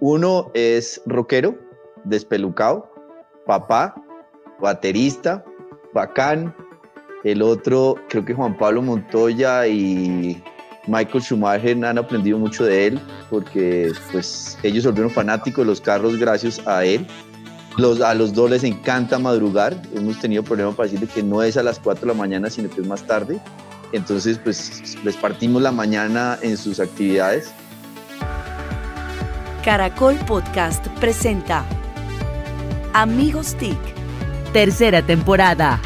Uno es rockero, despelucado, papá, baterista, bacán. El otro, creo que Juan Pablo Montoya y Michael Schumacher han aprendido mucho de él porque pues ellos volvieron fanáticos de los carros gracias a él. Los, a los dos les encanta madrugar. Hemos tenido problemas para decirle que no es a las 4 de la mañana, sino que es más tarde. Entonces, pues les partimos la mañana en sus actividades. Caracol Podcast presenta Amigos TIC, tercera temporada.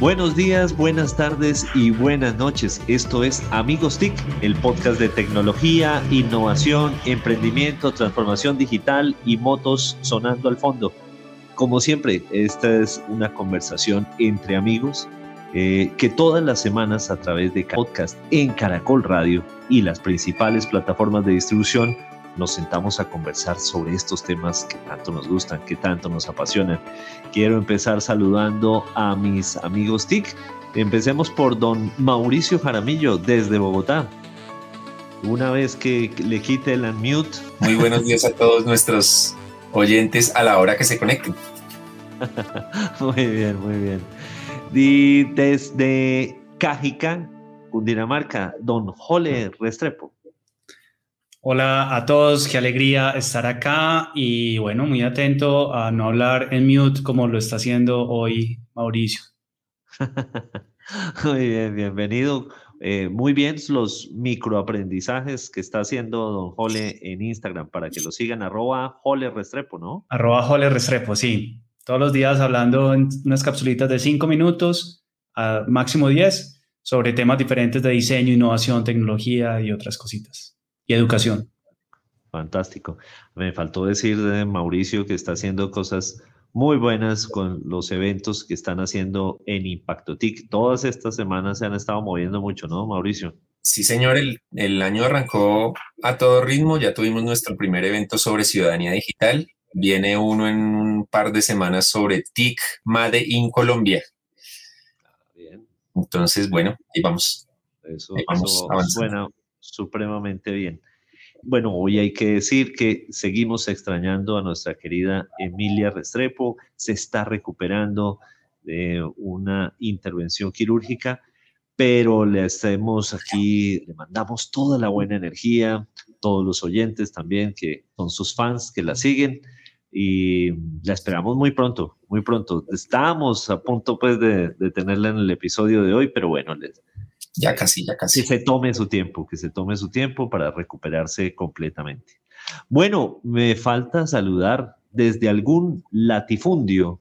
Buenos días, buenas tardes y buenas noches. Esto es Amigos TIC, el podcast de tecnología, innovación, emprendimiento, transformación digital y motos sonando al fondo. Como siempre, esta es una conversación entre amigos eh, que todas las semanas a través de podcast en Caracol Radio y las principales plataformas de distribución nos sentamos a conversar sobre estos temas que tanto nos gustan, que tanto nos apasionan. Quiero empezar saludando a mis amigos TIC. Empecemos por don Mauricio Jaramillo desde Bogotá. Una vez que le quite el unmute. Muy buenos días a todos nuestros oyentes a la hora que se conecten. muy bien, muy bien. Y desde Cajica, Cundinamarca, don Jole Restrepo. Hola a todos, qué alegría estar acá y bueno, muy atento a no hablar en mute como lo está haciendo hoy Mauricio. muy bien, bienvenido. Eh, muy bien los microaprendizajes que está haciendo don Jole en Instagram para que lo sigan, arroba Jole Restrepo, ¿no? Arroba Jole Restrepo, sí todos los días hablando en unas capsulitas de cinco minutos, a máximo 10, sobre temas diferentes de diseño, innovación, tecnología y otras cositas. Y educación. Fantástico. Me faltó decir de Mauricio que está haciendo cosas muy buenas con los eventos que están haciendo en Impacto TIC. Todas estas semanas se han estado moviendo mucho, ¿no, Mauricio? Sí, señor, el, el año arrancó a todo ritmo. Ya tuvimos nuestro primer evento sobre ciudadanía digital Viene uno en un par de semanas sobre TIC Made in Colombia. Bien. Entonces, bueno, ahí vamos. Eso, suena supremamente bien. Bueno, hoy hay que decir que seguimos extrañando a nuestra querida Emilia Restrepo. Se está recuperando de una intervención quirúrgica, pero le hacemos aquí, le mandamos toda la buena energía, todos los oyentes también que son sus fans, que la siguen y la esperamos muy pronto, muy pronto. Estábamos a punto pues de, tenerla en el episodio de hoy, pero bueno, ya casi, ya casi. Que se tome su tiempo, que se tome su tiempo para recuperarse completamente. Bueno, me falta saludar desde algún latifundio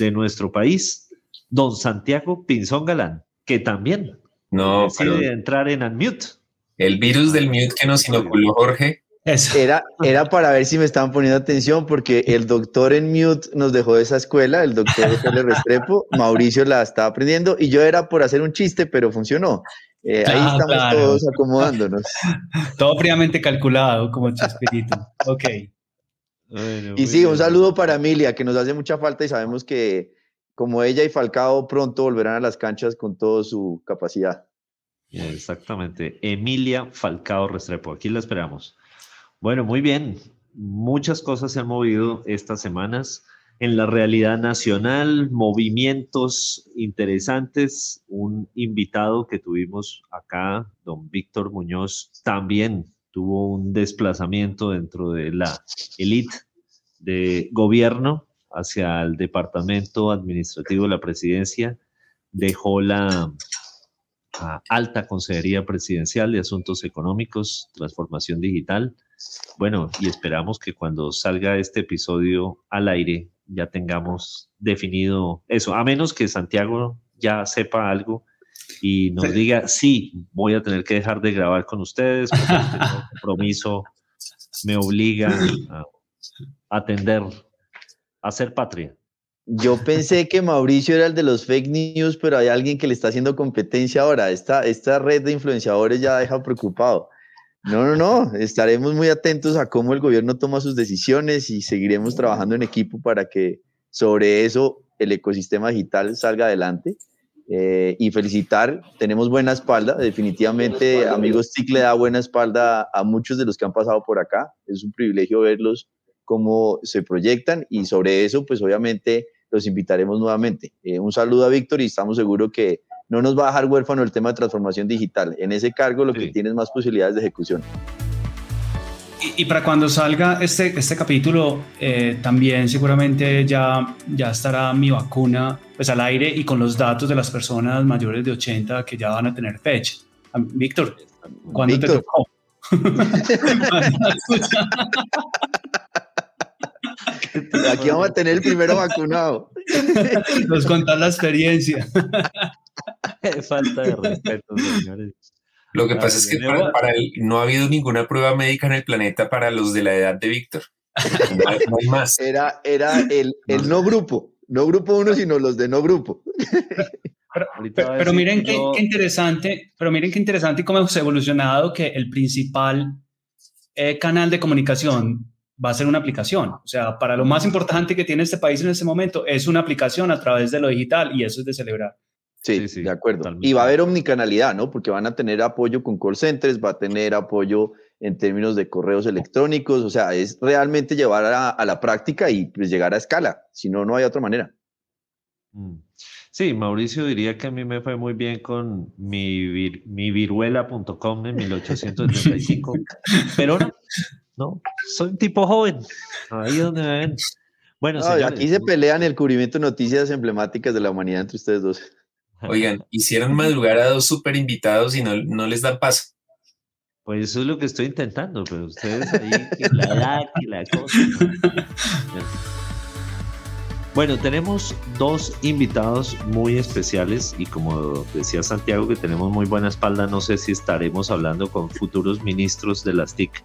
de nuestro país, don Santiago Pinzón Galán, que también no, decide entrar en Unmute. El virus del mute que nos inoculó Jorge era, era para ver si me estaban poniendo atención porque el doctor en mute nos dejó de esa escuela, el doctor de Restrepo, Mauricio la estaba aprendiendo y yo era por hacer un chiste, pero funcionó. Eh, ahí ah, estamos todos acomodándonos. Todo fríamente calculado, como Chespirito. Ok. y sí, un saludo para Emilia, que nos hace mucha falta y sabemos que como ella y Falcao pronto volverán a las canchas con toda su capacidad. Exactamente. Emilia Falcao Restrepo, aquí la esperamos. Bueno, muy bien. Muchas cosas se han movido estas semanas en la realidad nacional, movimientos interesantes. Un invitado que tuvimos acá, don Víctor Muñoz, también tuvo un desplazamiento dentro de la élite de gobierno hacia el departamento administrativo de la presidencia. Dejó la alta consejería presidencial de asuntos económicos, transformación digital bueno, y esperamos que cuando salga este episodio al aire ya tengamos definido eso, a menos que Santiago ya sepa algo y nos diga, sí, voy a tener que dejar de grabar con ustedes porque el compromiso me obliga a atender, a ser patria. Yo pensé que Mauricio era el de los fake news, pero hay alguien que le está haciendo competencia ahora. Esta, esta red de influenciadores ya deja preocupado. No, no, no. Estaremos muy atentos a cómo el gobierno toma sus decisiones y seguiremos trabajando en equipo para que sobre eso el ecosistema digital salga adelante. Eh, y felicitar, tenemos buena espalda, definitivamente amigos TIC le da buena espalda a muchos de los que han pasado por acá, es un privilegio verlos cómo se proyectan y sobre eso pues obviamente los invitaremos nuevamente. Eh, un saludo a Víctor y estamos seguros que no nos va a dejar huérfano el tema de transformación digital. En ese cargo lo que tiene es más posibilidades de ejecución. Y, para cuando salga este, este capítulo, eh, también seguramente ya, ya estará mi vacuna pues, al aire y con los datos de las personas mayores de 80 que ya van a tener fecha. Víctor, ¿cuándo te tocó? Aquí vamos a tener el primero vacunado. Nos contar la experiencia. Falta de respeto, señores. Lo que pasa es que para, no ha habido ninguna prueba médica en el planeta para los de la edad de Víctor. No hay, más. Era, era el, el no grupo, no grupo uno, sino los de no grupo. Pero, miren qué, interesante, pero miren qué interesante cómo hemos evolucionado que el principal eh, canal de comunicación va a ser una aplicación. O sea, para lo más importante que tiene este país en este momento es una aplicación a través de lo digital y eso es de celebrar. Sí, sí, de acuerdo. Y va a haber omnicanalidad, ¿no? Porque van a tener apoyo con call centers, va a tener apoyo en términos de correos electrónicos, o sea, es realmente llevar a, la práctica y pues llegar a escala, si no, no hay otra manera. Mm. Sí, Mauricio diría que a mí me fue muy bien con mi, mi viruela.com en 1835, pero no, no, soy un tipo joven, ahí donde me ven. Bueno, aquí se pelean el cubrimiento de noticias emblemáticas de la humanidad entre ustedes dos. Oigan, hicieron madrugar a dos super invitados y no, no les dan paso. Pues eso es lo que estoy intentando, pero ustedes ahí, la edad y la cosa. Bueno, tenemos dos invitados muy especiales y como decía Santiago que tenemos muy buena espalda, no sé si estaremos hablando con futuros ministros de las TIC,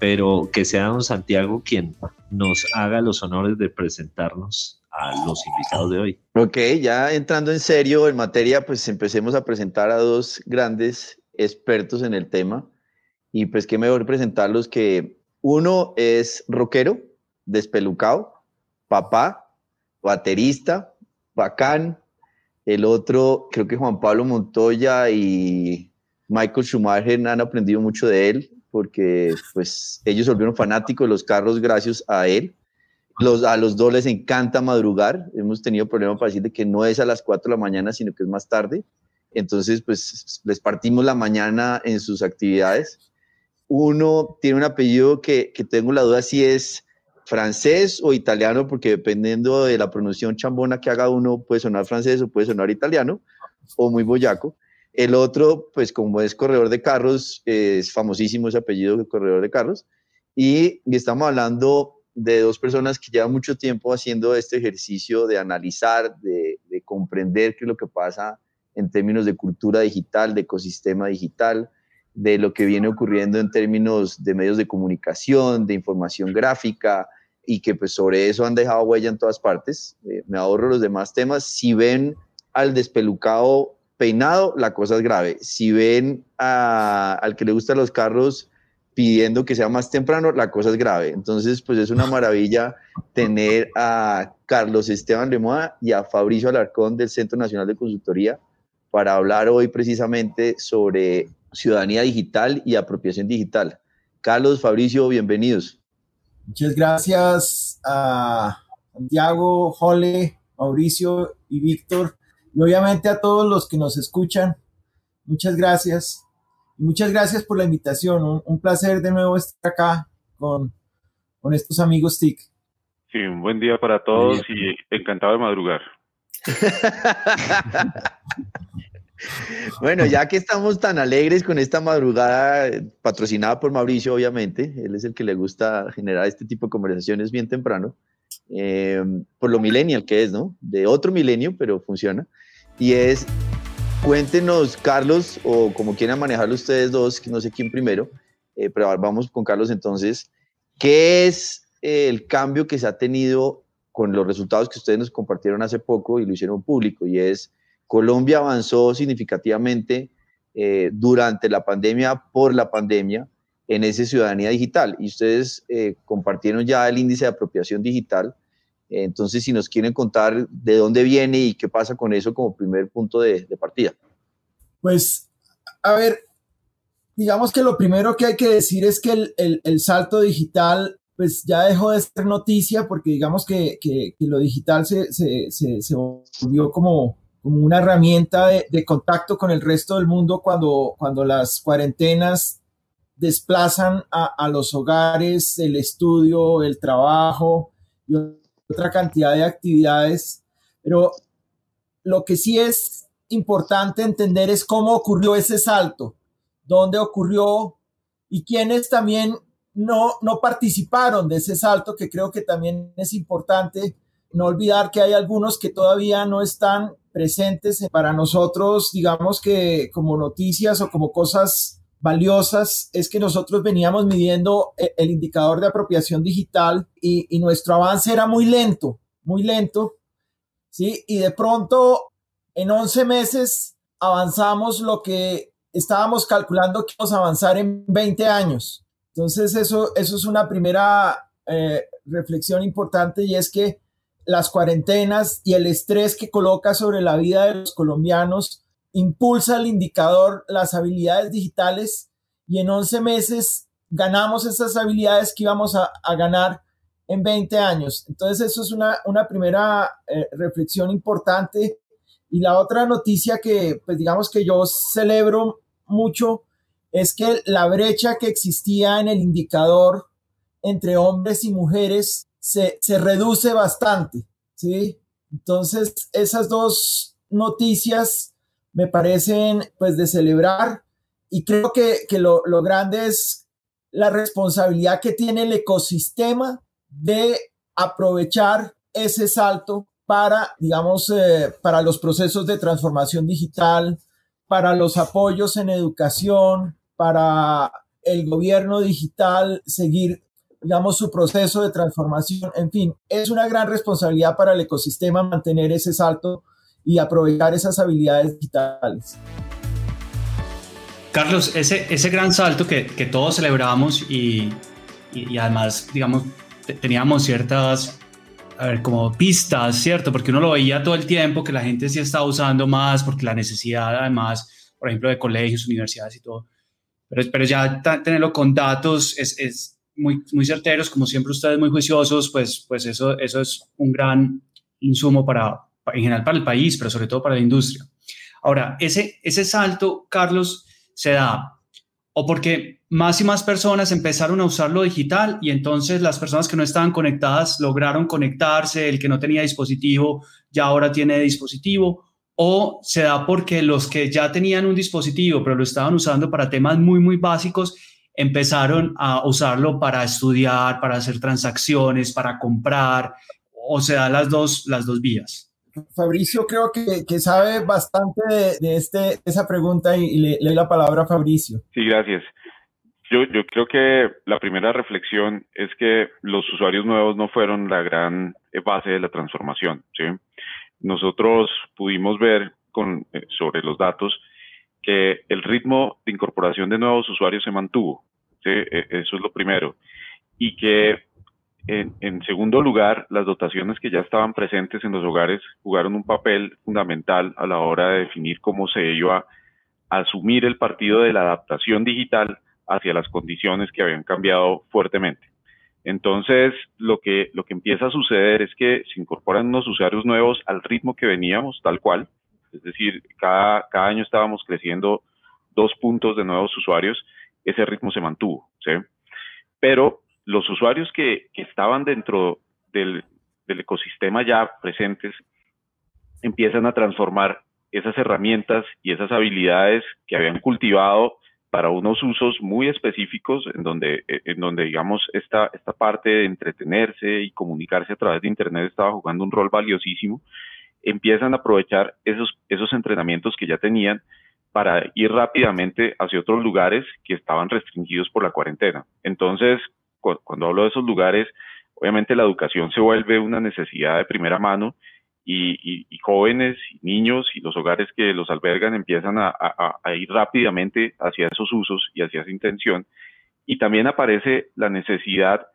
pero que sea don Santiago quien nos haga los honores de presentarnos a los invitados de hoy. Ok, ya entrando en serio en materia, pues empecemos a presentar a dos grandes expertos en el tema. Y pues qué mejor presentarlos que uno es rockero, despelucado, papá, baterista, bacán. El otro, creo que Juan Pablo Montoya y Michael Schumacher han aprendido mucho de él porque pues ellos volvieron fanáticos de los carros gracias a él los, a los dos les encanta madrugar. Hemos tenido problemas para decirle que no es a las 4 de la mañana, sino que es más tarde. Entonces, pues les partimos la mañana en sus actividades. Uno tiene un apellido que, que tengo la duda si es francés o italiano, porque dependiendo de la pronunciación chambona que haga uno, puede sonar francés o puede sonar italiano, o muy boyaco. El otro, pues como es corredor de carros, es famosísimo ese apellido de corredor de carros. Y, y estamos hablando de dos personas que llevan mucho tiempo haciendo este ejercicio de analizar, de, comprender qué es lo que pasa en términos de cultura digital, de ecosistema digital, de lo que viene ocurriendo en términos de medios de comunicación, de información gráfica, y que pues sobre eso han dejado huella en todas partes. Eh, me ahorro los demás temas. Si ven al despelucado peinado, la cosa es grave. Si ven al que le gustan los carros pidiendo que sea más temprano, la cosa es grave. Entonces, pues es una maravilla tener a Carlos Esteban Lemoa y a Fabricio Alarcón del Centro Nacional de Consultoría para hablar hoy precisamente sobre ciudadanía digital y apropiación digital. Carlos, Fabricio, bienvenidos. Muchas gracias a Santiago, Jole, Mauricio y Víctor, y obviamente a todos los que nos escuchan. Muchas gracias. Muchas gracias por la invitación. Un, placer de nuevo estar acá con, con estos amigos TIC. Sí, un buen día para todos y encantado de madrugar. bueno, ya que estamos tan alegres con esta madrugada, patrocinada por Mauricio, obviamente, él es el que le gusta generar este tipo de conversaciones bien temprano, eh, por lo millennial que es, ¿no? De otro milenio, pero funciona. Y es Cuéntenos, Carlos, o como quieran manejarlo ustedes dos, no sé quién primero, eh, pero vamos con Carlos entonces. ¿Qué es eh, el cambio que se ha tenido con los resultados que ustedes nos compartieron hace poco y lo hicieron público? Y es, Colombia avanzó significativamente eh, durante la pandemia, por la pandemia, en esa ciudadanía digital. Y ustedes compartieron ya el índice de apropiación digital Entonces, si nos quieren contar de dónde viene y qué pasa con eso como primer punto de, partida. Pues, a ver, digamos que lo primero que hay que decir es que el, salto digital pues ya dejó de ser noticia porque digamos que, lo digital se, volvió como, como una herramienta de, contacto con el resto del mundo cuando, cuando las cuarentenas desplazan a, a los hogares, el estudio, el trabajo otra cantidad de actividades. Pero lo que sí es importante entender es cómo ocurrió ese salto, dónde ocurrió y quiénes también no, no participaron de ese salto, que creo que también es importante no olvidar que hay algunos que todavía no están presentes para nosotros, digamos que como noticias o como cosas valiosas es que nosotros veníamos midiendo eh, el indicador de apropiación digital y, nuestro avance era muy lento, muy lento, ¿sí? Y de pronto, en 11 meses, avanzamos lo que estábamos calculando que íbamos a avanzar en 20 años. Entonces, eso, eso es una primera eh, reflexión importante y es que las cuarentenas y el estrés que coloca sobre la vida de los colombianos impulsa el indicador las habilidades digitales y en 11 meses ganamos esas habilidades que íbamos a, ganar en 20 años. Entonces eso es una, una primera eh, reflexión importante. Y la otra noticia que, pues digamos que yo celebro mucho es que la brecha que existía en el indicador entre hombres y mujeres se, se reduce bastante, ¿sí? Entonces, esas dos noticias me parecen pues de celebrar y creo que, lo, grande es la responsabilidad que tiene el ecosistema de aprovechar ese salto para, digamos, eh, para los procesos de transformación digital, para los apoyos en educación, para el gobierno digital seguir, digamos, su proceso de transformación. En fin, es una gran responsabilidad para el ecosistema mantener ese salto y aprovechar esas habilidades digitales. Carlos, ese, ese gran salto que, que todos celebramos y, y, además, digamos, teníamos ciertas, a ver, como pistas, ¿cierto? Porque uno lo veía todo el tiempo, que la gente sí estaba usando más, porque la necesidad, además, por ejemplo, de colegios, universidades y todo. Pero, pero ya tenerlo con datos es, es muy, muy certeros, como siempre ustedes muy juiciosos, pues, pues eso, eso es un gran insumo para, en general para el país, pero sobre todo para la industria. Ahora, ese, ese salto, Carlos, se da o porque más y más personas empezaron a usar lo digital y entonces las personas que no estaban conectadas lograron conectarse, el que no tenía dispositivo ya ahora tiene dispositivo, o se da porque los que ya tenían un dispositivo pero lo estaban usando para temas muy, muy básicos, empezaron a usarlo para estudiar, para hacer transacciones, para comprar, o se da las dos, las dos vías. Fabricio creo que, que sabe bastante de, este, esa pregunta y, le, doy la palabra a Fabricio. Sí, gracias. Yo, yo creo que la primera reflexión es que los usuarios nuevos no fueron la gran base de la transformación. ¿sí? Nosotros pudimos ver con, eh, sobre los datos que el ritmo de incorporación de nuevos usuarios se mantuvo. ¿sí? E, eso es lo primero. Y que en, segundo lugar, las dotaciones que ya estaban presentes en los hogares jugaron un papel fundamental a la hora de definir cómo se iba a asumir el partido de la adaptación digital hacia las condiciones que habían cambiado fuertemente. Entonces, lo que, empieza a suceder es que se incorporan unos usuarios nuevos al ritmo que veníamos, tal cual. Es decir, cada, cada año estábamos creciendo dos puntos de nuevos usuarios. Ese ritmo se mantuvo, ¿sí? Pero los usuarios que, estaban dentro del, ecosistema ya presentes empiezan a transformar esas herramientas y esas habilidades que habían cultivado para unos usos muy específicos en donde, eh, en donde digamos, esta, esta parte de entretenerse y comunicarse a través de Internet estaba jugando un rol valiosísimo, empiezan a aprovechar esos, esos entrenamientos que ya tenían para ir rápidamente hacia otros lugares que estaban restringidos por la cuarentena. Entonces, cuando hablo de esos lugares, obviamente la educación se vuelve una necesidad de primera mano y, jóvenes niños y los hogares que los albergan empiezan a, ir rápidamente hacia esos usos y hacia esa intención. Y también aparece la necesidad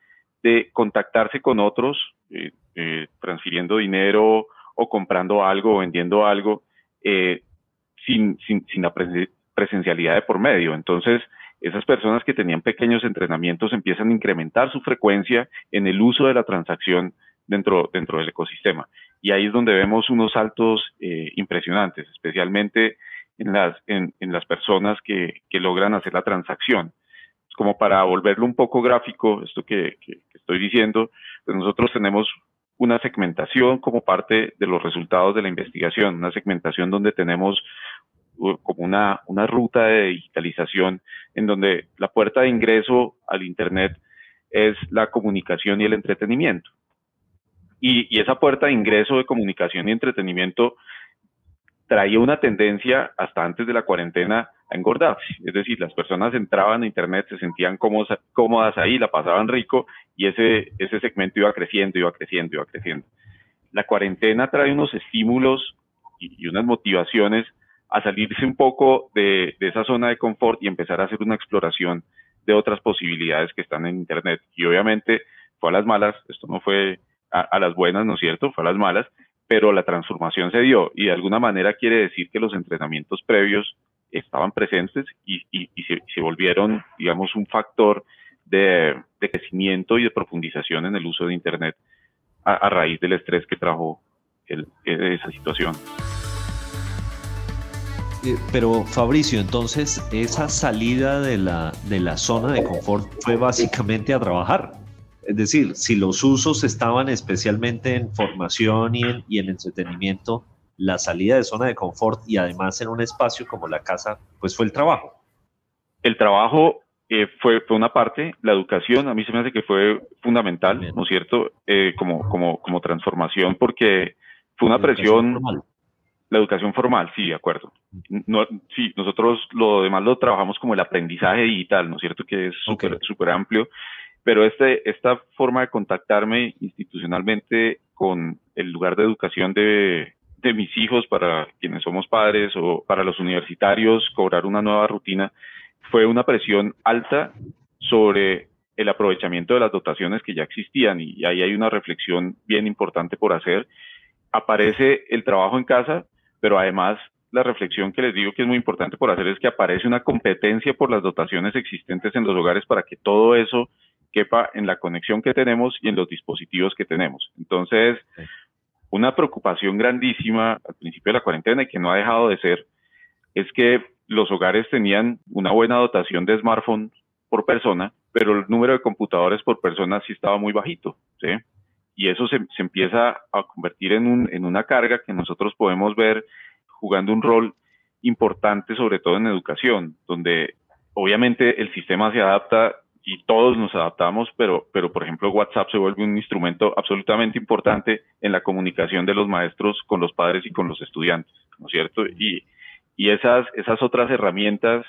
de contactarse con otros eh, eh, transfiriendo dinero o comprando algo o vendiendo algo sin, sin, sin la presencialidad de por medio. Entonces, esas personas que tenían pequeños entrenamientos empiezan a incrementar su frecuencia en el uso de la transacción dentro, dentro del ecosistema. Y ahí es donde vemos unos saltos eh, impresionantes, especialmente en las, en, las personas que, logran hacer la transacción. Como para volverlo un poco gráfico, esto que, estoy diciendo, pues nosotros tenemos una segmentación como parte de los resultados de la investigación, una segmentación donde tenemos como una, una ruta de digitalización en donde la puerta de ingreso al Internet es la comunicación y el entretenimiento. Y, esa puerta de ingreso de comunicación y entretenimiento traía una tendencia hasta antes de la cuarentena a engordarse. Es decir, las personas entraban a Internet, se sentían cómodas, cómodas ahí, la pasaban rico y ese, ese segmento iba creciendo, iba creciendo, iba creciendo. La cuarentena trae unos estímulos y, unas motivaciones a salirse un poco de, de, esa zona de confort y empezar a hacer una exploración de otras posibilidades que están en Internet. Y obviamente fue a las malas, esto no fue a, las buenas, ¿no es cierto? Fue a las malas, pero la transformación se dio y de alguna manera quiere decir que los entrenamientos previos estaban presentes y, se, volvieron, digamos, un factor de, crecimiento y de profundización en el uso de Internet a, raíz del estrés que trajo esa situación. Eh, pero Fabricio, entonces esa salida de la, de la zona de confort fue básicamente a trabajar. Es decir, si los usos estaban especialmente en formación y en, y en entretenimiento, la salida de zona de confort y además en un espacio como la casa, pues fue el trabajo. El trabajo eh, fue, fue, una parte, la educación a mí se me hace que fue fundamental, ¿no es cierto? Eh, como, como, como transformación, porque fue una presión. La educación formal, sí, de acuerdo. No, sí, nosotros lo demás lo trabajamos como el aprendizaje digital, ¿no es cierto? Que es súper súper amplio pero este, esta forma de contactarme institucionalmente con el lugar de educación de, de mis hijos, para quienes somos padres o para los universitarios, cobrar una nueva rutina, fue una presión alta sobre el aprovechamiento de las dotaciones que ya existían y ahí hay una reflexión bien importante por hacer. Aparece el trabajo en casa, pero además la reflexión que les digo que es muy importante por hacer es que aparece una competencia por las dotaciones existentes en los hogares para que todo eso quepa en la conexión que tenemos y en los dispositivos que tenemos. Entonces, una preocupación grandísima al principio de la cuarentena y que no ha dejado de ser es que los hogares tenían una buena dotación de smartphones por persona, pero el número de computadores por persona sí estaba muy bajito, ¿sí? Y eso se, se empieza a convertir en, un, en una carga que nosotros podemos ver jugando un rol importante, sobre todo en educación, donde obviamente el sistema se adapta y todos nos adaptamos, pero, pero por ejemplo WhatsApp se vuelve un instrumento absolutamente importante en la comunicación de los maestros con los padres y con los estudiantes, ¿no es cierto? Y, y esas, esas otras herramientas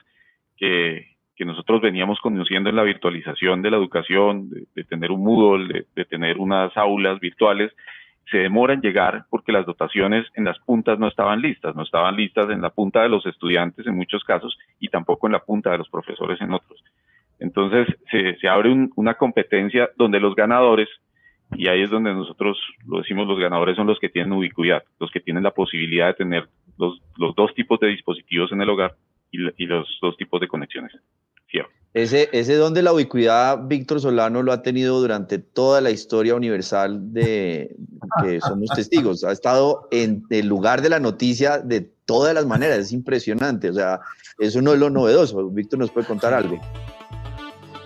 que, que nosotros veníamos conociendo en la virtualización de la educación, de, tener un Moodle, de, tener unas aulas virtuales, se demoran en llegar porque las dotaciones en las puntas no estaban listas, no estaban listas en la punta de los estudiantes en muchos casos y tampoco en la punta de los profesores en otros. Entonces se, abre una competencia donde los ganadores, y ahí es donde nosotros lo decimos, los ganadores son los que tienen ubicuidad, los que tienen la posibilidad de tener los, dos tipos de dispositivos en el hogar y, los dos tipos de conexiones. Ese, ese don de la ubicuidad, Víctor Solano lo ha tenido durante toda la historia universal de que somos testigos. Ha estado en el lugar de la noticia de todas las maneras. Es impresionante. O sea, eso no es lo novedoso. Víctor nos puede contar algo.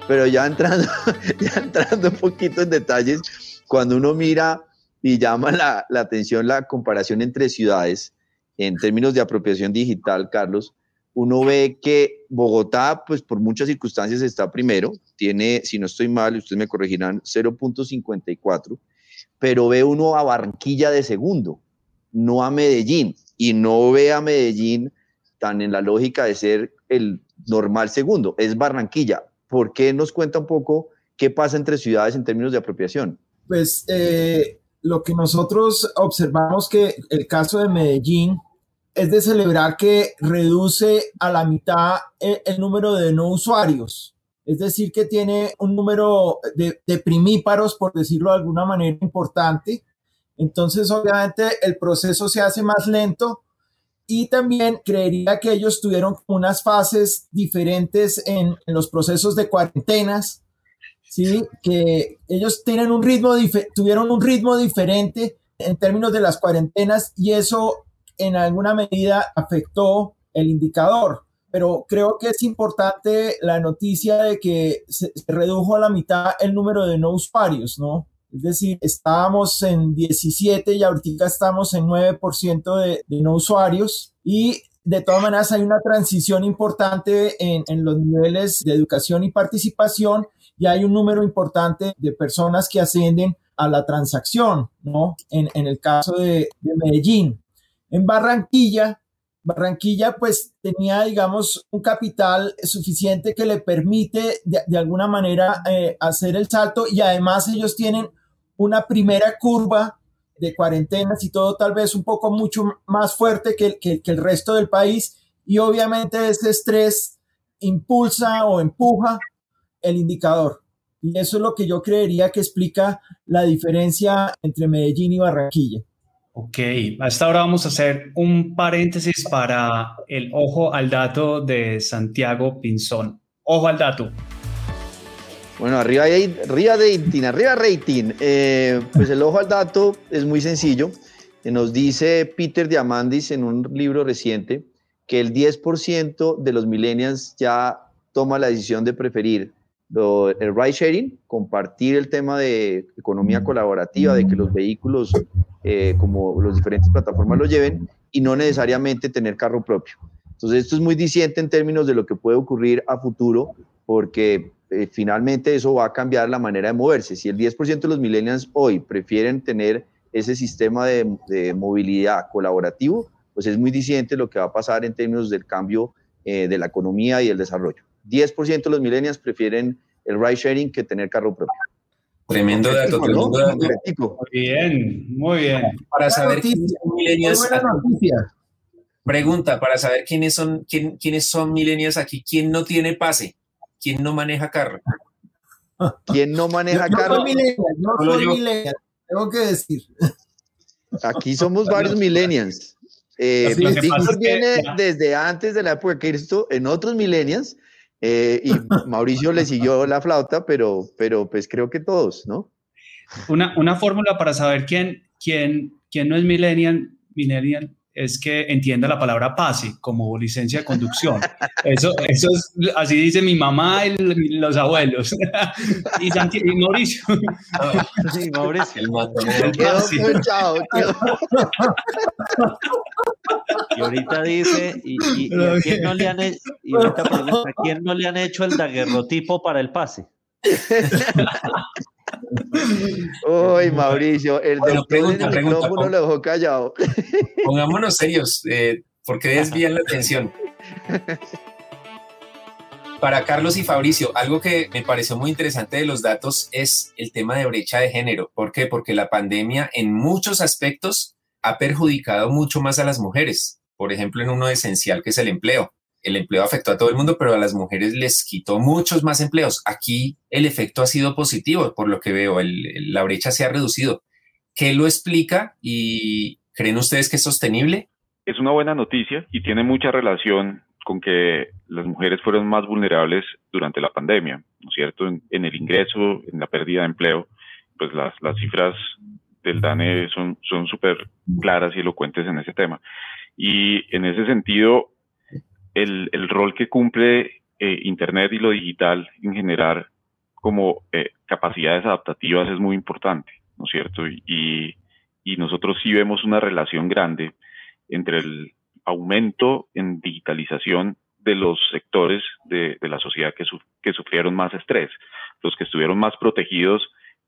Pero ya entrando, ya entrando un poquito en detalles, cuando uno mira y llama la, la atención la comparación entre ciudades en términos de apropiación digital, Carlos, uno ve que Bogotá, pues por muchas circunstancias está primero, tiene, si no estoy mal, ustedes me corregirán, 0.54, pero ve uno a Barranquilla de segundo, no a Medellín, y no ve a Medellín tan en la lógica de ser el normal segundo, es Barranquilla. ¿Por qué nos cuenta un poco qué pasa entre ciudades en términos de apropiación? Pues eh, lo que nosotros observamos que el caso de Medellín es de celebrar que reduce a la mitad el, número de no usuarios. es decir, que tiene un número de, de primíparos, por decirlo de alguna manera, importante. Entonces, obviamente, el proceso se hace más lento y también creería que ellos tuvieron unas fases diferentes en, los procesos de cuarentenas, ¿sí? Que ellos tienen un ritmo, tuvieron un ritmo diferente en términos de las cuarentenas y eso en alguna medida afectó el indicador. Pero creo que es importante la noticia de que se, redujo a la mitad el número de no usuarios, ¿no? Es decir, estábamos en 17 y ahorita estamos en 9% de, de, no usuarios y de todas maneras hay una transición importante en, los niveles de educación y participación y hay un número importante de personas que ascienden a la transacción, ¿no? En, el caso de Medellín. En Barranquilla, Barranquilla pues tenía, digamos, un capital suficiente que le permite de, alguna manera eh, hacer el salto y además ellos tienen una primera curva de cuarentenas y todo tal vez un poco mucho más fuerte que, que, que el resto del país y obviamente ese estrés impulsa o empuja el indicador. Y eso es lo que yo creería que explica la diferencia entre Medellín y Barranquilla. Ok, hasta ahora vamos a hacer un paréntesis para el ojo al dato de Santiago Pinzón. Ojo al dato. Bueno, arriba, arriba rating, arriba rating. Eh, pues el ojo al dato es muy sencillo. Nos dice Peter Diamandis en un libro reciente que el 10% de los millennials ya toma la decisión de preferir el ride sharing, compartir el tema de economía colaborativa, de que los vehículos eh, como las diferentes plataformas lo lleven y no necesariamente tener carro propio. Entonces esto es muy diciente en términos de lo que puede ocurrir a futuro porque eh, finalmente eso va a cambiar la manera de moverse. Si el 10% de los millennials hoy prefieren tener ese sistema de, movilidad colaborativo, pues es muy disidente lo que va a pasar en términos del cambio eh, de la economía y el desarrollo. 10% de los millennials prefieren el ride sharing que tener carro propio. Tremendo dato, tremendo dato. Muy bien, muy bien. Para saber quiénes son millennials. Pregunta, para saber quiénes son, quién, quiénes son millennials aquí, ¿quién no tiene pase? ¿Quién no maneja carro? ¿Quién no maneja carro? No soy millennial, tengo que decir. Aquí somos varios millennials. Eh, viene desde antes de la época de Cristo en otros millennials eh, y Mauricio le siguió la flauta, pero, pero pues creo que todos, ¿no? Una, una fórmula para saber quién, quién, quién no es millennial, millennial es que entienda la palabra pase como licencia de conducción. Eso, eso es, así dice mi mamá y los abuelos. y, Santi, y Mauricio. sí, Mauricio. El chao, y ahorita dice, y, y, a quién no le han, y ahorita pregunta, ¿a quién no le han hecho el daguerrotipo para el pase? Uy, Mauricio, el bueno, pregunta, del micrófono lo dejó callado. Pongámonos serios, eh, porque desvían la atención. Para Carlos y Fabricio, algo que me pareció muy interesante de los datos es el tema de brecha de género. ¿Por qué? Porque la pandemia en muchos aspectos ha perjudicado mucho más a las mujeres. Por ejemplo, en uno esencial que es el empleo el empleo afectó a todo el mundo, pero a las mujeres les quitó muchos más empleos. Aquí el efecto ha sido positivo, por lo que veo, la brecha se ha reducido. ¿Qué lo explica y creen ustedes que es sostenible? Es una buena noticia y tiene mucha relación con que las mujeres fueron más vulnerables durante la pandemia, ¿no es cierto? En, el ingreso, en la pérdida de empleo, pues las, las cifras del DANE son súper claras y elocuentes en ese tema. Y en ese sentido, el, el rol que cumple eh, Internet y lo digital en generar como eh, capacidades adaptativas es muy importante, ¿no es cierto? Y, y nosotros sí vemos una relación grande entre el aumento en digitalización de los sectores de, de la sociedad que, que sufrieron más estrés. Los que estuvieron más protegidos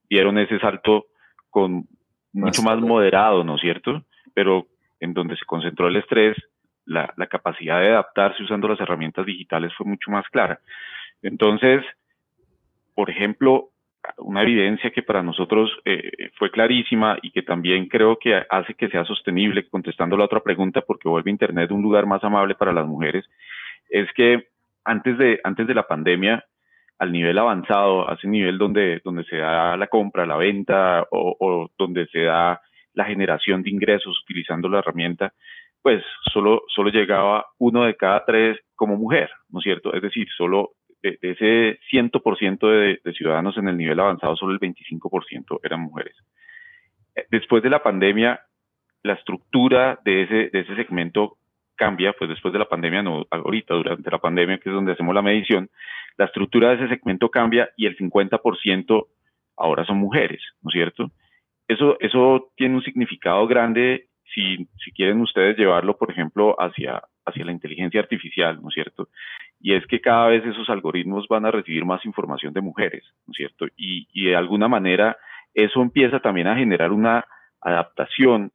dieron ese salto con mucho más moderado, ¿no es cierto? Pero en donde se concentró el estrés, la, capacidad de adaptarse usando las herramientas digitales fue mucho más clara. Entonces, por ejemplo, una evidencia que para nosotros eh, fue clarísima y que también creo que hace que sea sostenible, contestando la otra pregunta, porque vuelve Internet un lugar más amable para las mujeres, es que antes de, antes de la pandemia, al nivel avanzado, a ese nivel donde, donde se da la compra, la venta o, donde se da la generación de ingresos utilizando la herramienta, pues solo, solo llegaba uno de cada tres como mujer, ¿no es cierto? Es decir, solo de, ese 100% de, de ciudadanos en el nivel avanzado, solo el 25% eran mujeres. Después de la pandemia, la estructura de ese, de ese segmento cambia, pues después de la pandemia, no ahorita, durante la pandemia, que es donde hacemos la medición, la estructura de ese segmento cambia y el 50% ahora son mujeres, ¿no es cierto? Eso, eso tiene un significado grande si, si quieren ustedes llevarlo, por ejemplo, hacia, hacia la inteligencia artificial, ¿no es cierto? Y es que cada vez esos algoritmos van a recibir más información de mujeres, ¿no es cierto? Y, y de alguna manera eso empieza también a generar una adaptación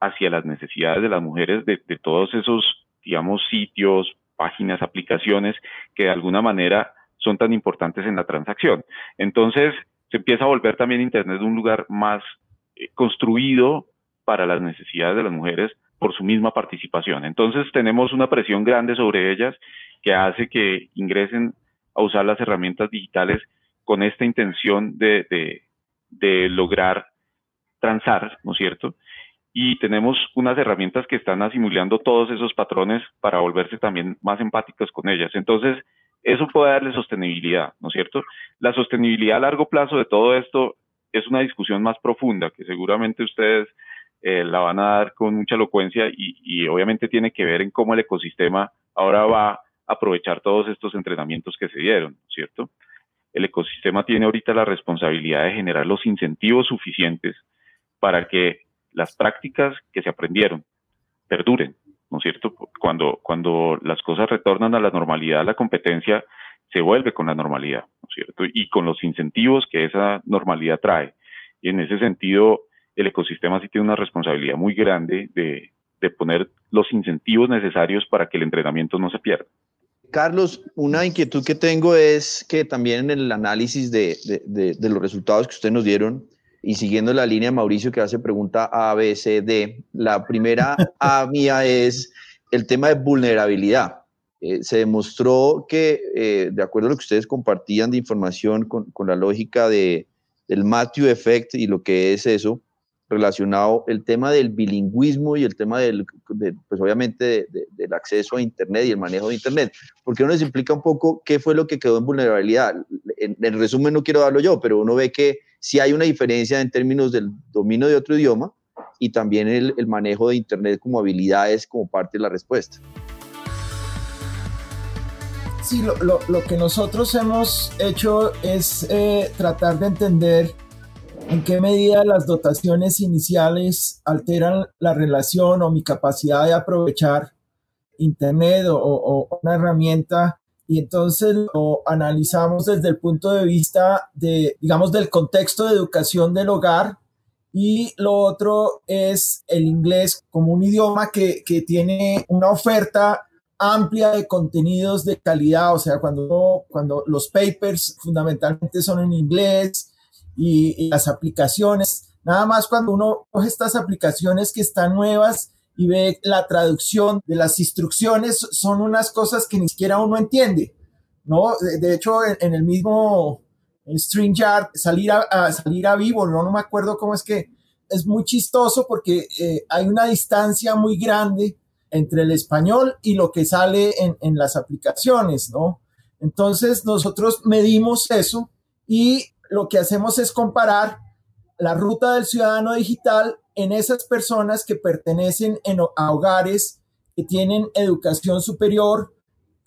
hacia las necesidades de las mujeres de, todos esos, digamos, sitios, páginas, aplicaciones que de alguna manera son tan importantes en la transacción. Entonces, se empieza a volver también Internet un lugar más eh, construido para las necesidades de las mujeres por su misma participación. Entonces, tenemos una presión grande sobre ellas que hace que ingresen a usar las herramientas digitales con esta intención de, de, de lograr transar, ¿no es cierto? Y tenemos unas herramientas que están asimilando todos esos patrones para volverse también más empáticos con ellas. Entonces, eso puede darle sostenibilidad, ¿no es cierto? La sostenibilidad a largo plazo de todo esto es una discusión más profunda que seguramente ustedes eh, la van a dar con mucha elocuencia y, y obviamente tiene que ver en cómo el ecosistema ahora va a aprovechar todos estos entrenamientos que se dieron, ¿no es cierto? El ecosistema tiene ahorita la responsabilidad de generar los incentivos suficientes para que las prácticas que se aprendieron perduren, ¿no es cierto? Cuando, cuando las cosas retornan a la normalidad, la competencia se vuelve con la normalidad, ¿no es cierto? Y con los incentivos que esa normalidad trae. Y en ese sentido, el ecosistema sí tiene una responsabilidad muy grande de, de poner los incentivos necesarios para que el entrenamiento no se pierda. Carlos, una inquietud que tengo es que también en el análisis de, de, de, los resultados que ustedes nos dieron, y siguiendo la línea de Mauricio que hace pregunta A, B, C, D, la primera A mía es el tema de vulnerabilidad. Eh, se demostró que, eh, de acuerdo a lo que ustedes compartían de información con, con, la lógica de, del Matthew Effect y lo que es eso, relacionado el tema del bilingüismo y el tema del, pues obviamente del acceso a Internet y el manejo de Internet. Porque uno les implica un poco qué fue lo que quedó en vulnerabilidad. En, en resumen no quiero darlo yo, pero uno ve que si hay una diferencia en términos del dominio de otro idioma y también el, el manejo de Internet como habilidades como parte de la respuesta. Sí, lo, lo, lo, que nosotros hemos hecho es eh, tratar de entender en qué medida las dotaciones iniciales alteran la relación o mi capacidad de aprovechar Internet o, una herramienta y entonces lo analizamos desde el punto de vista de, digamos, del contexto de educación del hogar. Y lo otro es el inglés como un idioma que, que tiene una oferta amplia de contenidos de calidad, o sea, cuando, cuando los papers fundamentalmente son en inglés y, y las aplicaciones, nada más cuando uno coge estas aplicaciones que están nuevas y ve la traducción de las instrucciones, son unas cosas que ni siquiera uno entiende, ¿no? De, hecho, en, el mismo StreamYard, salir a, salir a vivo, ¿no? no me acuerdo cómo es que es muy chistoso porque eh, hay una distancia muy grande entre el español y lo que sale en, en las aplicaciones, ¿no? Entonces nosotros medimos eso y lo que hacemos es comparar la ruta del ciudadano digital en esas personas que pertenecen a hogares que tienen educación superior,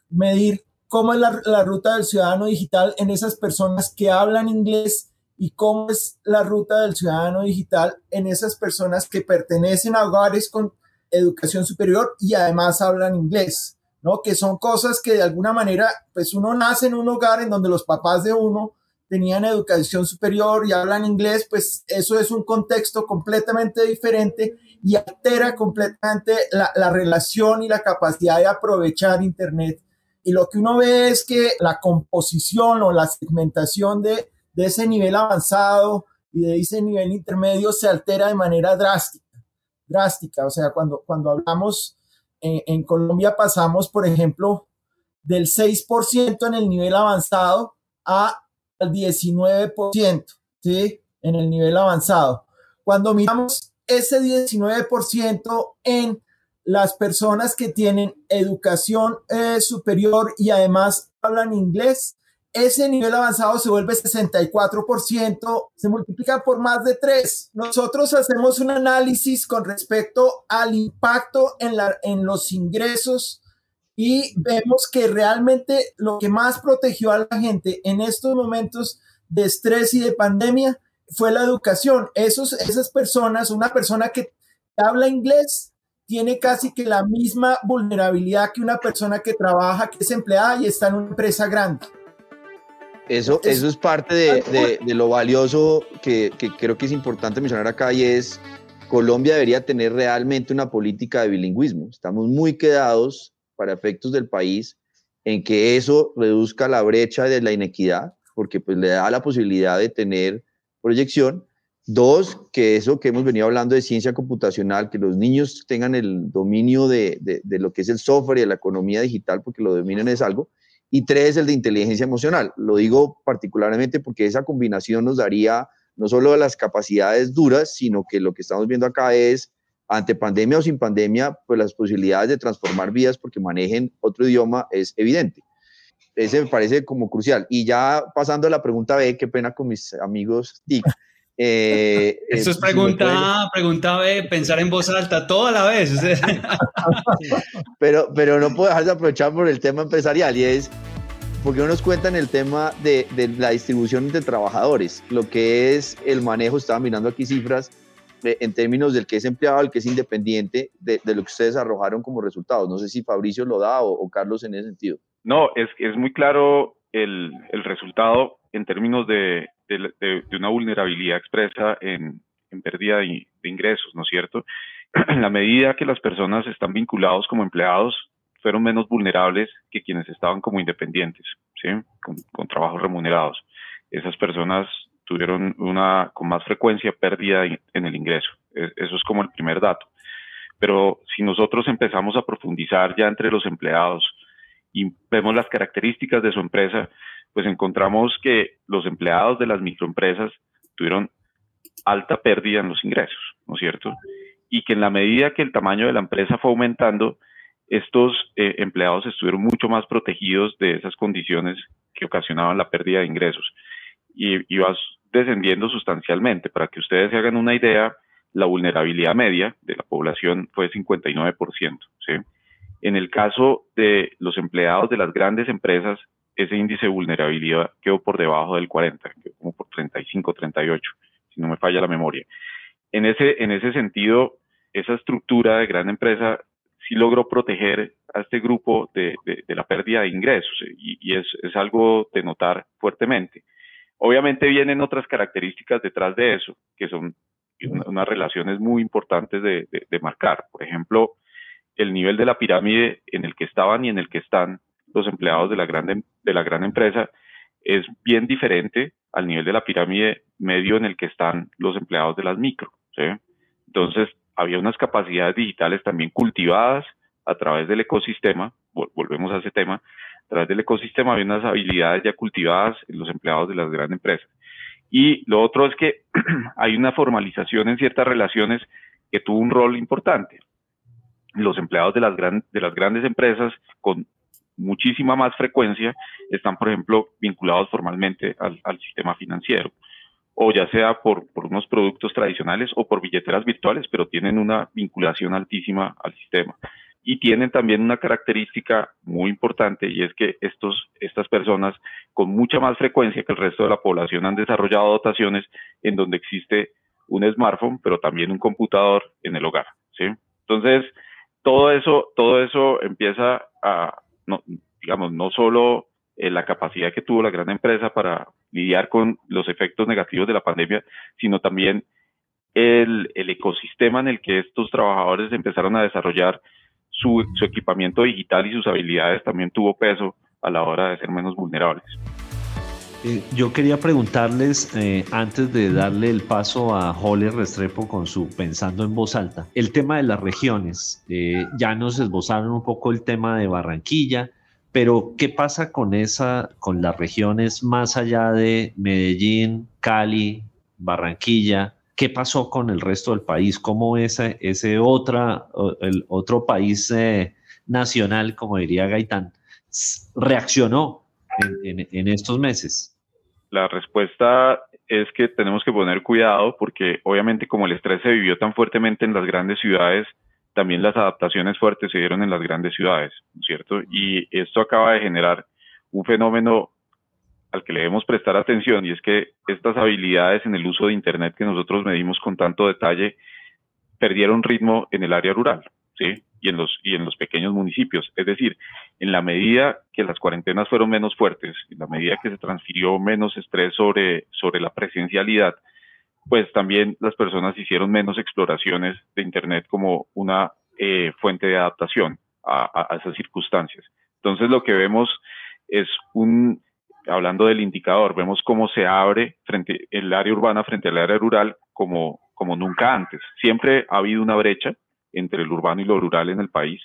medir cómo es la, ruta del ciudadano digital en esas personas que hablan inglés y cómo es la ruta del ciudadano digital en esas personas que pertenecen a hogares con educación superior y además hablan inglés, ¿no? Que son cosas que de alguna manera, pues uno nace en un hogar en donde los papás de uno tenían educación superior y hablan inglés, pues eso es un contexto completamente diferente y altera completamente la, la, relación y la capacidad de aprovechar Internet. Y lo que uno ve es que la composición o la segmentación de, de ese nivel avanzado y de ese nivel intermedio se altera de manera drástica. Drástica, o sea, cuando, cuando hablamos en, en Colombia pasamos, por ejemplo, del 6% en el nivel avanzado a, al 19%, ¿sí? En el nivel avanzado. Cuando miramos ese 19% en las personas que tienen educación eh, superior y además hablan inglés, ese nivel avanzado se vuelve 64%, se multiplica por más de 3. Nosotros hacemos un análisis con respecto al impacto en, la, en los ingresos y vemos que realmente lo que más protegió a la gente en estos momentos de estrés y de pandemia fue la educación. Esos, esas personas, una persona que habla inglés, tiene casi que la misma vulnerabilidad que una persona que trabaja, que es empleada y está en una empresa grande. Eso, eso es parte de, de, lo valioso que, que, creo que es importante mencionar acá y es Colombia debería tener realmente una política de bilingüismo. Estamos muy quedados para efectos del país en que eso reduzca la brecha de la inequidad, porque pues le da la posibilidad de tener proyección. Dos, que eso que hemos venido hablando de ciencia computacional, que los niños tengan el dominio de, de, lo que es el software y de la economía digital, porque lo dominen es algo y tres, el de inteligencia emocional. Lo digo particularmente porque esa combinación nos daría no solo las capacidades duras, sino que lo que estamos viendo acá es, ante pandemia o sin pandemia, pues las posibilidades de transformar vidas porque manejen otro idioma es evidente. Ese me parece como crucial. Y ya pasando a la pregunta B, qué pena con mis amigos TIC. Eh, Eso es pregunta A, pregunta B, pensar en voz alta toda la vez. pero, pero no puedo dejar de aprovechar por el tema empresarial y es porque no nos cuentan el tema de, de, la distribución de trabajadores, lo que es el manejo, estaba mirando aquí cifras eh, en términos del que es empleado, el que es independiente, de, de, lo que ustedes arrojaron como resultados. No sé si Fabricio lo da o, o Carlos en ese sentido. No, es, es muy claro el, el resultado en términos de, de, una vulnerabilidad expresa en, en pérdida de, ingresos, ¿no es cierto? En la medida que las personas están vinculados como empleados, fueron menos vulnerables que quienes estaban como independientes, ¿sí? Con, con trabajos remunerados. Esas personas tuvieron una con más frecuencia pérdida en el ingreso. E, eso es como el primer dato. Pero si nosotros empezamos a profundizar ya entre los empleados y vemos las características de su empresa, pues encontramos que los empleados de las microempresas tuvieron alta pérdida en los ingresos, ¿no es cierto? Y que en la medida que el tamaño de la empresa fue aumentando, estos eh, empleados estuvieron mucho más protegidos de esas condiciones que ocasionaban la pérdida de ingresos. Y, y vas descendiendo sustancialmente. Para que ustedes se hagan una idea, la vulnerabilidad media de la población fue 59%. ¿sí? En el caso de los empleados de las grandes empresas, ese índice de vulnerabilidad quedó por debajo del 40, como por 35, 38, si no me falla la memoria. En ese, en ese sentido, esa estructura de gran empresa sí logró proteger a este grupo de, de, de la pérdida de ingresos y, y es, es, algo de notar fuertemente. Obviamente vienen otras características detrás de eso, que son unas relaciones muy importantes de, marcar. Por ejemplo, el nivel de la pirámide en el que estaban y en el que están los empleados de la, gran empresa es bien diferente al nivel de la pirámide medio en el que están los empleados de las micro. Entonces, había unas capacidades digitales también cultivadas a través del ecosistema, volvemos a ese tema, a través del ecosistema había unas habilidades ya cultivadas en los empleados de las grandes empresas. Y lo otro es que hay una formalización en ciertas relaciones que tuvo un rol importante. Los empleados de las, gran, de las grandes empresas con muchísima más frecuencia están, por ejemplo, vinculados formalmente al, sistema financiero, o ya sea por, unos productos tradicionales o por billeteras virtuales, pero tienen una vinculación altísima al sistema. Y tienen también una característica muy importante y es que estos, estas personas con mucha más frecuencia que el resto de la población han desarrollado dotaciones en donde existe un smartphone, pero también un computador en el hogar. ¿sí? Entonces, todo eso, todo eso empieza a, no, digamos, no solo eh, la capacidad que tuvo la gran empresa para lidiar con los efectos negativos de la pandemia, sino también el, el ecosistema en el que estos trabajadores empezaron a desarrollar su, su equipamiento digital y sus habilidades también tuvo peso a la hora de ser menos vulnerables. Eh, yo quería preguntarles, eh, antes de darle el paso a Holly Restrepo con su Pensando en Voz Alta, el tema de las regiones. Eh, ya nos esbozaron un poco el tema de Barranquilla, Pero, ¿qué pasa con esa, con las regiones más allá de Medellín, Cali, Barranquilla? ¿Qué pasó con el resto del país? ¿Cómo ese, ese otra, el otro país eh, nacional, como diría Gaitán, reaccionó en, estos meses? La respuesta es que tenemos que poner cuidado porque obviamente como el estrés se vivió tan fuertemente en las grandes ciudades, también las adaptaciones fuertes se dieron en las grandes ciudades, ¿cierto? Y esto acaba de generar un fenómeno al que le debemos prestar atención y es que estas habilidades en el uso de Internet que nosotros medimos con tanto detalle perdieron ritmo en el área rural, ¿sí? Y en los, y en los pequeños municipios. Es decir, en la medida que las cuarentenas fueron menos fuertes, en la medida que se transfirió menos estrés sobre, sobre la presencialidad, pues también las personas hicieron menos exploraciones de Internet como una eh, fuente de adaptación a, a esas circunstancias. Entonces lo que vemos es un, hablando del indicador, vemos cómo se abre frente el área urbana frente al área rural como, como nunca antes. Siempre ha habido una brecha entre lo urbano y lo rural en el país,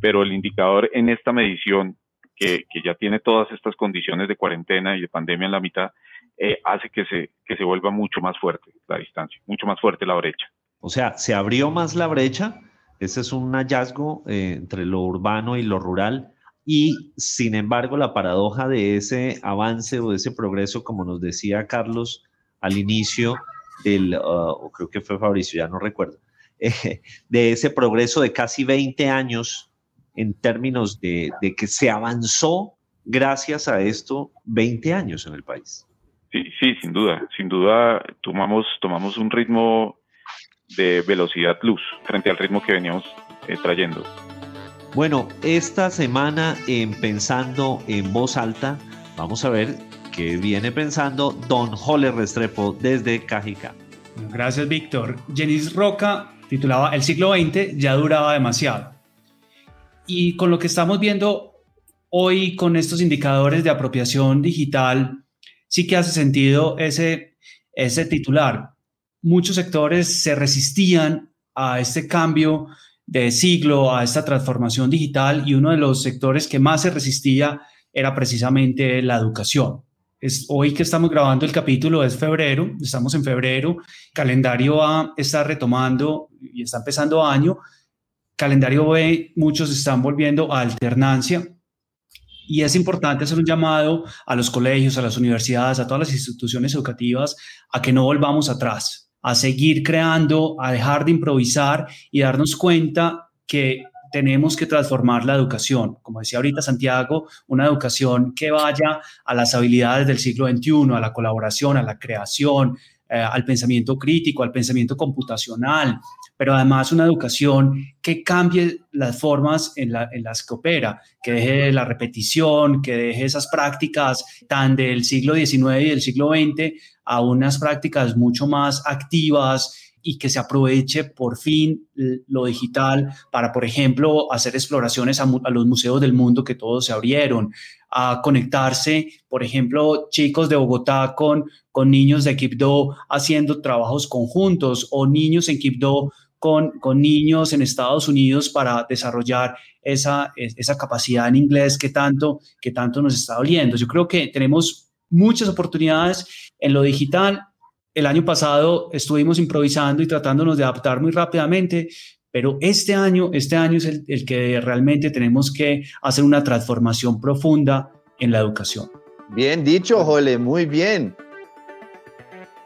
pero el indicador en esta medición, que, que ya tiene todas estas condiciones de cuarentena y de pandemia en la mitad, eh, hace que se, que se vuelva mucho más fuerte la distancia, mucho más fuerte la brecha. O sea, se abrió más la brecha. Ese es un hallazgo eh, entre lo urbano y lo rural y sin embargo, la paradoja de ese avance o de ese progreso, como nos decía Carlos al inicio del, uh, creo que fue Fabricio, ya no recuerdo, de ese progreso de casi 20 años en términos de, de, que se avanzó gracias a esto 20 años en el país. Sí, sí, sin duda, sin duda tomamos, tomamos un ritmo de velocidad luz frente al ritmo que veníamos eh, trayendo. Bueno, esta semana en Pensando en Voz Alta, vamos a ver qué viene pensando Don Jole Restrepo desde Cajica. Gracias, Víctor. Jenis Roca titulaba El siglo XX ya duraba demasiado. Y con lo que estamos viendo hoy con estos indicadores de apropiación digital, sí que hace sentido ese, ese titular. Muchos sectores se resistían a este cambio de siglo a esta transformación digital y uno de los sectores que más se resistía era precisamente la educación. Es, hoy que estamos grabando el capítulo es febrero, estamos en febrero, calendario A está retomando y está empezando año, calendario B muchos están volviendo a alternancia. Y es importante hacer un llamado a los colegios, a las universidades, a todas las instituciones educativas a que no volvamos atrás a seguir creando, a dejar de improvisar y darnos cuenta que tenemos que transformar la educación. Como decía ahorita Santiago, una educación que vaya a las habilidades del siglo XXI, a la colaboración, a la creación, eh, al pensamiento crítico, al pensamiento computacional, pero además una educación que cambie las formas en, las que opera, que deje la repetición, que deje esas prácticas tan del siglo XIX y del siglo XX a unas prácticas mucho más activas y que se aproveche por fin lo digital para, por ejemplo, hacer exploraciones a, los museos del mundo que todos se abrieron, a conectarse, por ejemplo, chicos de Bogotá con, con niños de Quibdó haciendo trabajos conjuntos o niños en Quibdó con, con, niños en Estados Unidos para desarrollar esa, esa capacidad en inglés que tanto, que tanto nos está doliendo. Yo creo que tenemos muchas oportunidades en lo digital. El año pasado estuvimos improvisando y tratándonos de adaptar muy rápidamente, pero este año, este año es el, que realmente tenemos que hacer una transformación profunda en la educación. Bien dicho, Jole, muy bien.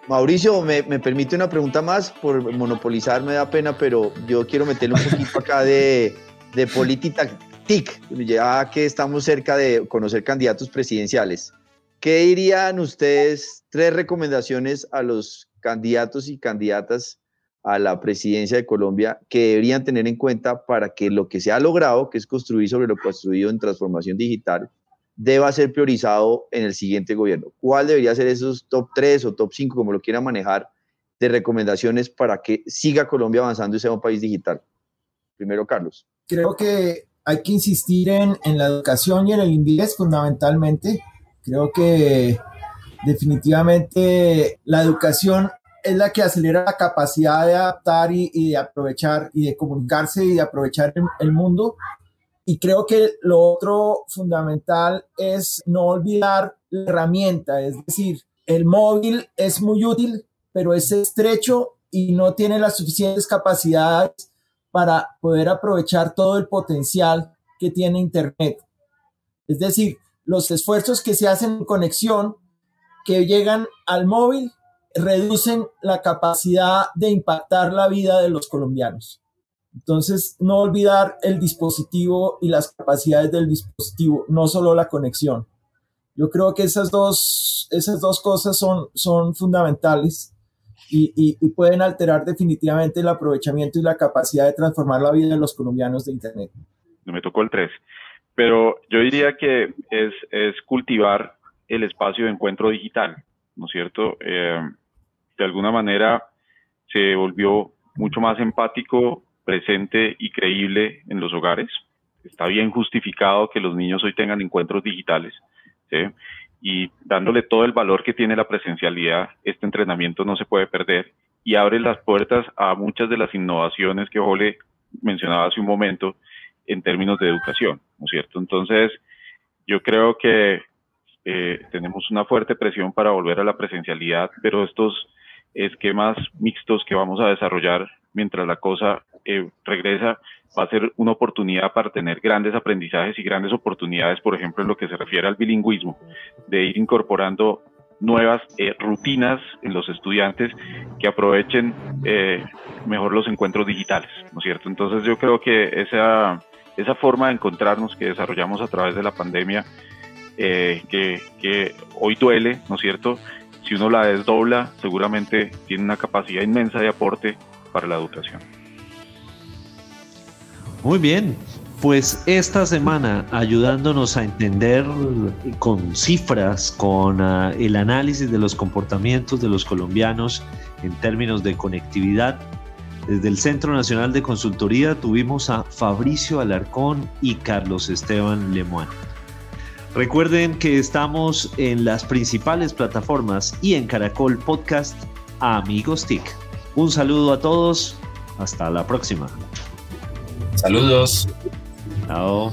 Mauricio, me, permite una pregunta más por monopolizar, me da pena, pero yo quiero meterle un poquito acá de, de política TIC, ya que estamos cerca de conocer candidatos presidenciales. ¿Qué dirían ustedes? Tres recomendaciones a los candidatos y candidatas a la presidencia de Colombia que deberían tener en cuenta para que lo que se ha logrado, que es construir sobre lo construido en transformación digital, deba ser priorizado en el siguiente gobierno. ¿Cuál debería ser esos top 3 o top 5, como lo quieran manejar, de recomendaciones para que siga Colombia avanzando y sea un país digital? Primero, Carlos. Creo que hay que insistir en, en la educación y en el inglés fundamentalmente. Creo que definitivamente la educación es la que acelera la capacidad de adaptar y, de aprovechar y de comunicarse y de aprovechar el, mundo. Y creo que lo otro fundamental es no olvidar la herramienta, es decir, el móvil es muy útil, pero es estrecho y no tiene las suficientes capacidades para poder aprovechar todo el potencial que tiene Internet. Es decir, los esfuerzos que se hacen en conexión que llegan al móvil reducen la capacidad de impactar la vida de los colombianos. Entonces, no olvidar el dispositivo y las capacidades del dispositivo, no solo la conexión. Yo creo que esas dos, esas dos cosas son, son fundamentales y, y, pueden alterar definitivamente el aprovechamiento y la capacidad de transformar la vida de los colombianos de Internet. Me tocó el 3, pero yo diría que es, cultivar el espacio de encuentro digital, ¿no es cierto? Eh, de alguna manera se volvió mucho más empático, presente y creíble en los hogares. Está bien justificado que los niños hoy tengan encuentros digitales. Y dándole todo el valor que tiene la presencialidad, este entrenamiento no se puede perder y abre las puertas a muchas de las innovaciones que Jole mencionaba hace un momento en términos de educación, ¿no es cierto? Entonces, yo creo que eh, tenemos una fuerte presión para volver a la presencialidad, pero estos esquemas mixtos que vamos a desarrollar mientras la cosa eh, regresa va a ser una oportunidad para tener grandes aprendizajes y grandes oportunidades, por ejemplo, en lo que se refiere al bilingüismo, de ir incorporando nuevas eh, rutinas en los estudiantes que aprovechen eh, mejor los encuentros digitales, ¿no es cierto? Entonces yo creo que esa, esa forma de encontrarnos que desarrollamos a través de la pandemia, que, que hoy duele, ¿no es cierto? si uno la desdobla, seguramente tiene una capacidad inmensa de aporte para la educación. Muy bien, pues esta semana ayudándonos a entender con cifras, con ah, el análisis de los comportamientos de los colombianos en términos de conectividad, desde el Centro Nacional de Consultoría tuvimos a Fabricio Alarcón y Carlos Esteban Lemoine. Recuerden que estamos en las principales plataformas y en Caracol Podcast Amigos TIC. Un saludo a todos. Hasta la próxima. Saludos. Chao.